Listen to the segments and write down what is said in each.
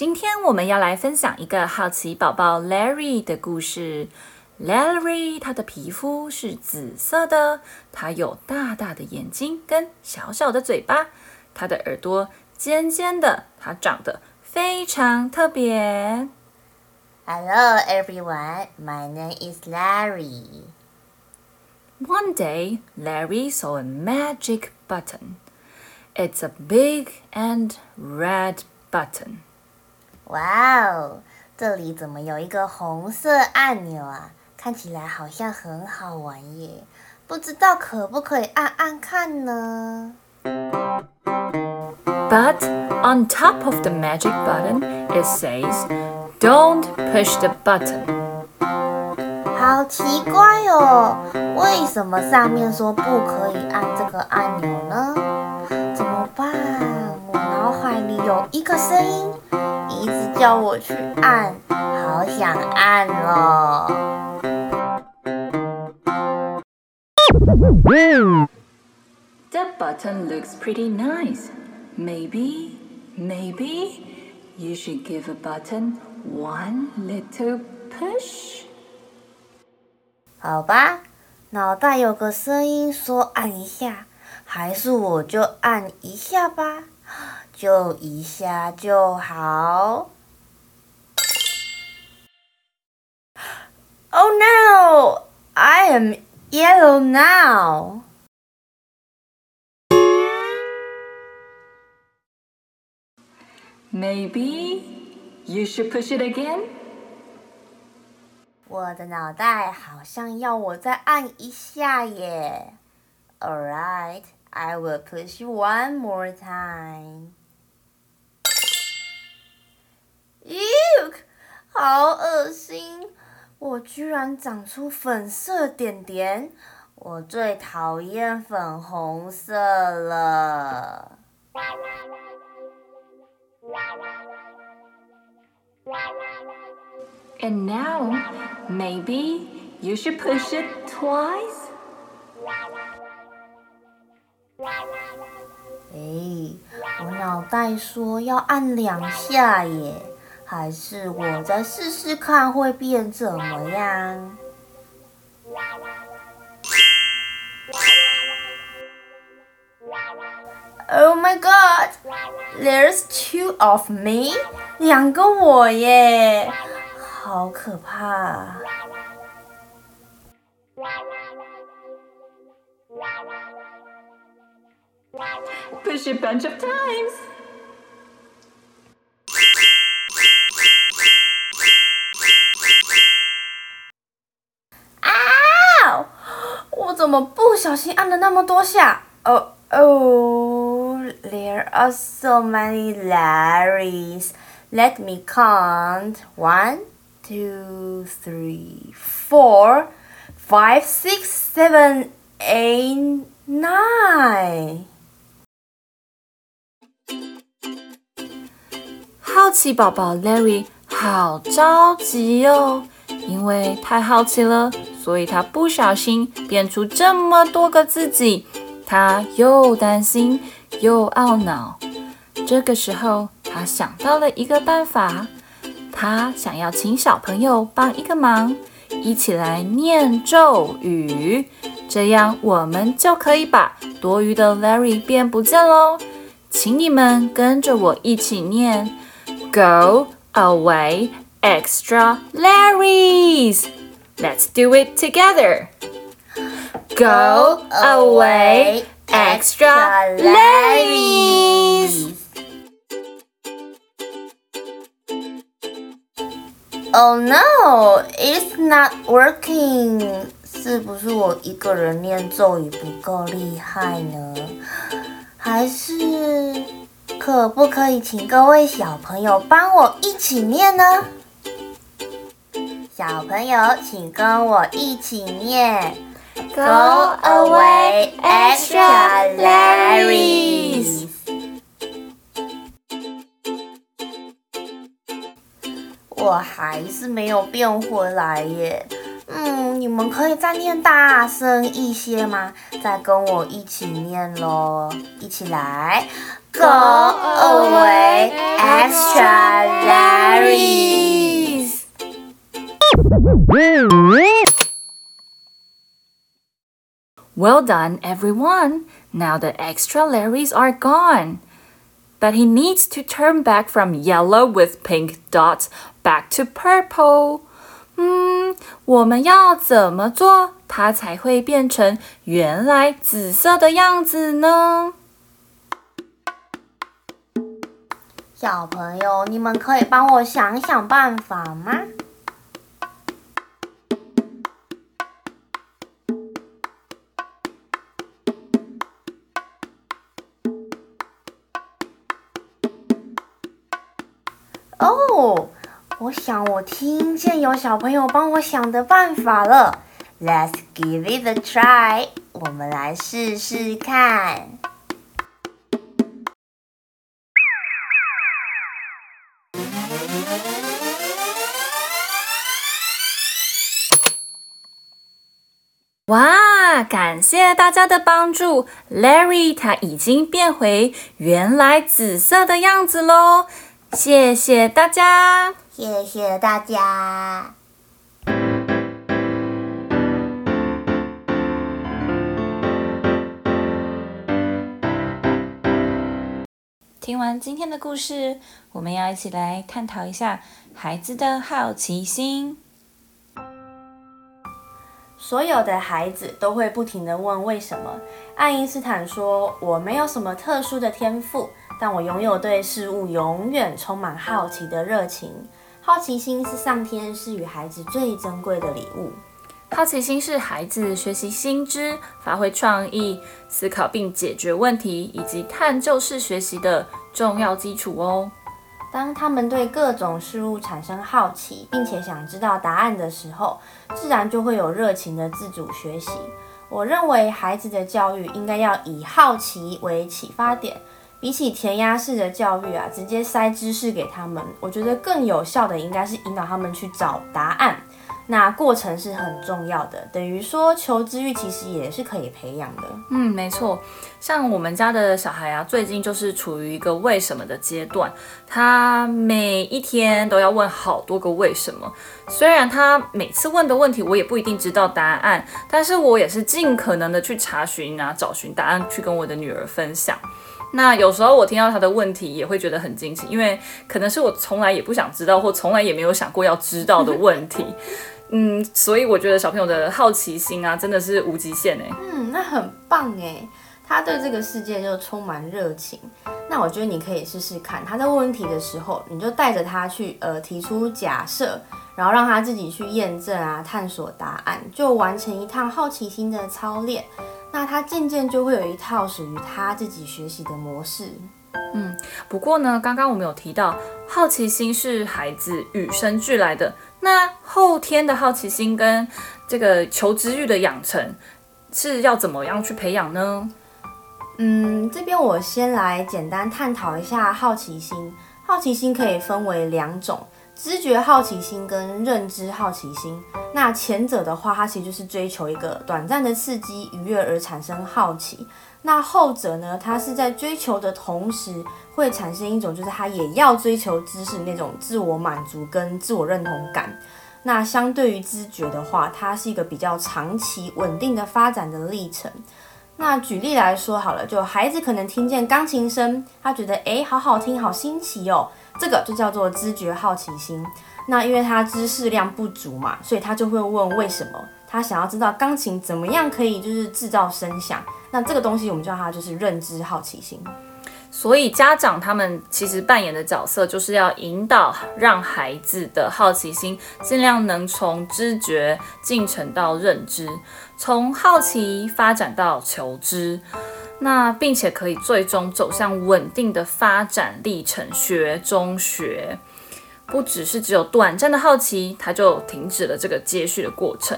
今天我们要来分享一个好奇宝宝 Larry 的故事。Larry 他的皮肤是紫色的，他有大大的眼睛跟小小的嘴巴，他的耳朵尖尖的，他长得非常特别。Hello everyone, my name is Larry. One day, Larry saw a magic button. It's a big and red button. 哇哦，这里怎么有一个红色按钮啊？看起来好像很好玩耶，不知道可不可以按按看呢？But on top of the magic button, it says, "Don't push the button." 好奇怪哦，为什么上面说不可以按这个按钮呢？怎么办？我脑海里有一个声音。一直叫我去按，好想按哦。The button looks pretty nice. Maybe, maybe you should give a button one little push. 好吧，脑袋有个声音说按一下，还是我就按一下吧。就一下就好。Oh no! I am yellow now. Maybe you should push it again. 我的脑袋好像要我再按一下耶。All right, I will push one more time. 哟，好恶心！我居然长出粉色点点，我最讨厌粉红色了。And now, maybe you should push it twice. 哎，我脑袋说要按两下耶。还是我再试试看会变怎么样？Oh my God, there's two of me，两个我耶，好可怕！Push a bunch of times. 我怎么不小心按了那么多下？哦哦，There oh, are so many Larrys. Let me count. One, two, three, four, five, six, seven, eight, nine. 好奇宝宝 Larry 好着急哦，因为太好奇了。所以他不小心变出这么多个自己，他又担心又懊恼。这个时候，他想到了一个办法，他想要请小朋友帮一个忙，一起来念咒语，这样我们就可以把多余的 Larry 变不见喽。请你们跟着我一起念：Go away, extra Larrys。Let's do it together. Go away, extra Larrys. Oh no, it's not working. 是不是我一个人念咒语不够厉害呢？ 还是可不可以请各位小朋友帮我一起念呢？ 小朋友，请跟我一起念：Go away, extra Larrys。我还是没有变回来耶。嗯，你们可以再念大声一些吗？再跟我一起念喽，一起来，Go away, extra Larrys. Well done, everyone. Now the extra Larrys are gone. But he needs to turn back from yellow with pink dots back to purple. 嗯，我们要怎么做，它才会变成原来紫色的样子呢？小朋友，你们可以帮我想想办法吗？ 想我听见有小朋友帮我想的办法了，Let's give it a try，我们来试试看。哇，感谢大家的帮助，Larry 他已经变回原来紫色的样子喽，谢谢大家。谢谢大家。听完今天的故事，我们要一起来探讨一下孩子的好奇心。所有的孩子都会不停的问为什么。爱因斯坦说：“我没有什么特殊的天赋，但我拥有对事物永远充满好奇的热情。”好奇心是上天赐予孩子最珍贵的礼物。好奇心是孩子学习新知、发挥创意、思考并解决问题以及探究式学习的重要基础哦。当他们对各种事物产生好奇，并且想知道答案的时候，自然就会有热情的自主学习。我认为孩子的教育应该要以好奇为启发点。比起填鸭式的教育啊，直接塞知识给他们，我觉得更有效的应该是引导他们去找答案。那过程是很重要的，等于说求知欲其实也是可以培养的。嗯，没错。像我们家的小孩啊，最近就是处于一个为什么的阶段，他每一天都要问好多个为什么。虽然他每次问的问题我也不一定知道答案，但是我也是尽可能的去查询啊，找寻答案，去跟我的女儿分享。那有时候我听到他的问题也会觉得很惊奇，因为可能是我从来也不想知道，或从来也没有想过要知道的问题。嗯，所以我觉得小朋友的好奇心啊，真的是无极限哎。嗯，那很棒哎，他对这个世界就充满热情。那我觉得你可以试试看，他在问问题的时候，你就带着他去呃提出假设，然后让他自己去验证啊，探索答案，就完成一趟好奇心的操练。那他渐渐就会有一套属于他自己学习的模式。嗯，不过呢，刚刚我们有提到，好奇心是孩子与生俱来的。那后天的好奇心跟这个求知欲的养成是要怎么样去培养呢？嗯，这边我先来简单探讨一下好奇心。好奇心可以分为两种。知觉好奇心跟认知好奇心，那前者的话，它其实就是追求一个短暂的刺激愉悦而产生好奇。那后者呢，它是在追求的同时，会产生一种就是它也要追求知识那种自我满足跟自我认同感。那相对于知觉的话，它是一个比较长期稳定的发展的历程。那举例来说好了，就孩子可能听见钢琴声，他觉得诶，好好听，好新奇哦。这个就叫做知觉好奇心。那因为他知识量不足嘛，所以他就会问为什么。他想要知道钢琴怎么样可以就是制造声响。那这个东西我们叫它就是认知好奇心。所以家长他们其实扮演的角色就是要引导，让孩子的好奇心尽量能从知觉进程到认知，从好奇发展到求知。那并且可以最终走向稳定的发展历程，学中学。不只是只有短暂的好奇，他就停止了这个接续的过程。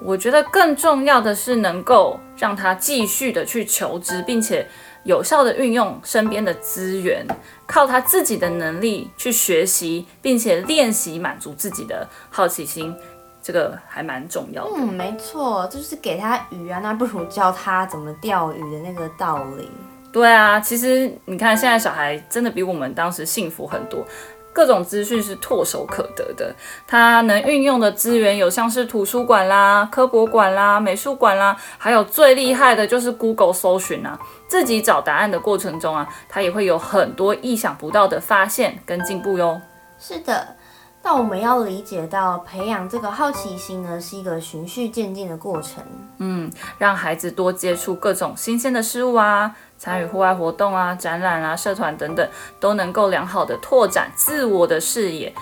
我觉得更重要的是能够让他继续的去求知，并且有效的运用身边的资源，靠他自己的能力去学习，并且练习满足自己的好奇心，这个还蛮重要的。嗯，没错，就是给他鱼啊，那不如教他怎么钓鱼的那个道理。对啊，其实你看现在小孩真的比我们当时幸福很多。各种资讯是唾手可得的，他能运用的资源有像是图书馆啦、科博馆啦、美术馆啦，还有最厉害的就是 Google 搜寻啊，自己找答案的过程中啊，他也会有很多意想不到的发现跟进步哟。是的，那我们要理解到，培养这个好奇心呢，是一个循序渐进的过程。嗯，让孩子多接触各种新鲜的事物啊。参与户外活动啊、展览啊、社团等等，都能够良好的拓展自我的视野。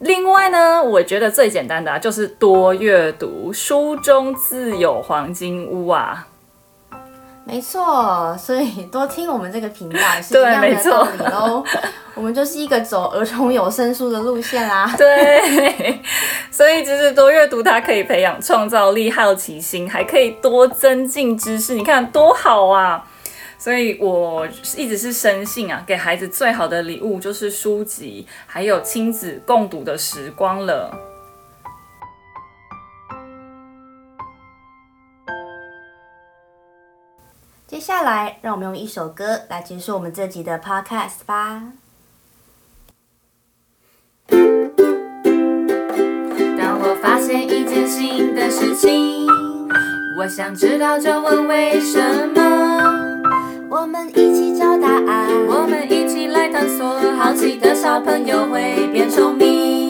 另外呢，我觉得最简单的啊，就是多阅读，书中自有黄金屋啊。没错，所以多听我们这个频道也是一样的道理喽。我们就是一个走儿童有声书的路线啦。对，所以其实多阅读，它可以培养创造力、好奇心，还可以多增进知识。你看多好啊！所以我一直是深信啊，给孩子最好的礼物就是书籍，还有亲子共读的时光了。下来，让我们用一首歌来结束我们这集的 Podcast 吧。当我发现一件新的事情，我想知道就问为什么。我们一起找答案，我们一起来探索。好奇的小朋友会变聪明。